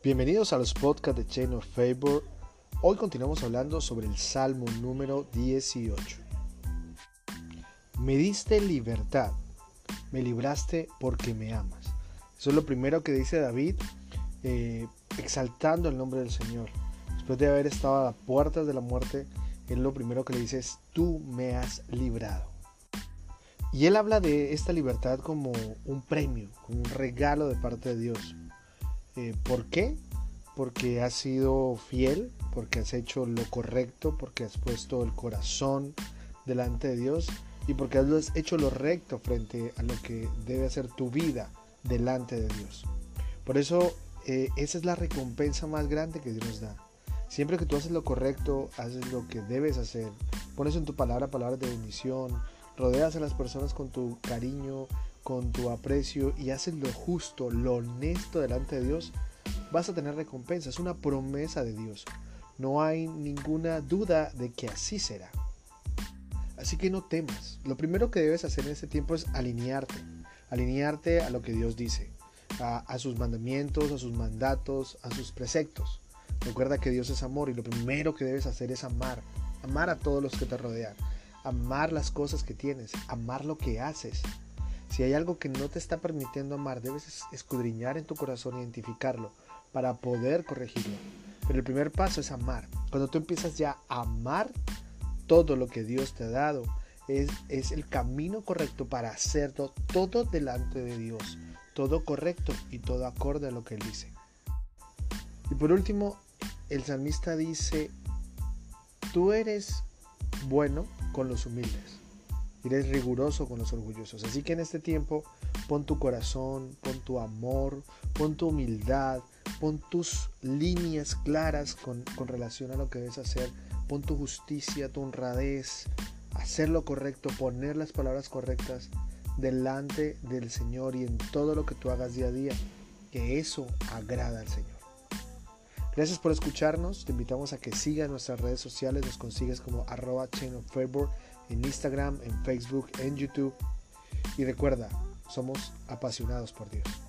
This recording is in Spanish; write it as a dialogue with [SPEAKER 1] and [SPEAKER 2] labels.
[SPEAKER 1] Bienvenidos a los podcasts de Chain of Favor. Hoy continuamos hablando sobre el Salmo número 18. Me diste libertad, me libraste porque me amas. Eso es lo primero que dice David, eh, exaltando el nombre del Señor. Después de haber estado a las puertas de la muerte, él lo primero que le dice es, tú me has librado. Y él habla de esta libertad como un premio, como un regalo de parte de Dios. Eh, ¿Por qué? Porque has sido fiel, porque has hecho lo correcto, porque has puesto el corazón delante de Dios y porque has hecho lo recto frente a lo que debe hacer tu vida delante de Dios. Por eso eh, esa es la recompensa más grande que Dios nos da. Siempre que tú haces lo correcto, haces lo que debes hacer, pones en tu palabra palabras de bendición, rodeas a las personas con tu cariño, con tu aprecio y haces lo justo, lo honesto delante de Dios, vas a tener recompensa. Es una promesa de Dios. No hay ninguna duda de que así será. Así que no temas. Lo primero que debes hacer en este tiempo es alinearte. Alinearte a lo que Dios dice. A, a, sus mandamientos, a sus mandatos, a sus preceptos. Recuerda que Dios es amor y lo primero que debes hacer es amar. Amar a todos los que te rodean. Amar las cosas que tienes. Amar lo que haces. Si hay algo que no te está permitiendo amar, debes escudriñar en tu corazón, identificarlo para poder corregirlo. Pero el primer paso es amar. Cuando tú empiezas ya a amar todo lo que Dios te ha dado, es el camino correcto para hacerlo todo delante de Dios. Todo correcto y todo acorde a lo que Él dice. Y por último, el salmista dice, tú eres bueno con los humildes eres riguroso con los orgullosos. Así que en este tiempo pon tu corazón, pon tu amor, pon tu humildad, pon tus líneas claras con, con relación a lo que debes hacer, pon tu justicia, tu honradez, hacer lo correcto, poner las palabras correctas delante del Señor y en todo lo que tú hagas día a día, que eso agrada al Señor. Gracias por escucharnos, te invitamos a que sigas nuestras redes sociales, nos consigues como arroba chain of favor en Instagram, en Facebook, en YouTube. Y recuerda, somos apasionados por Dios.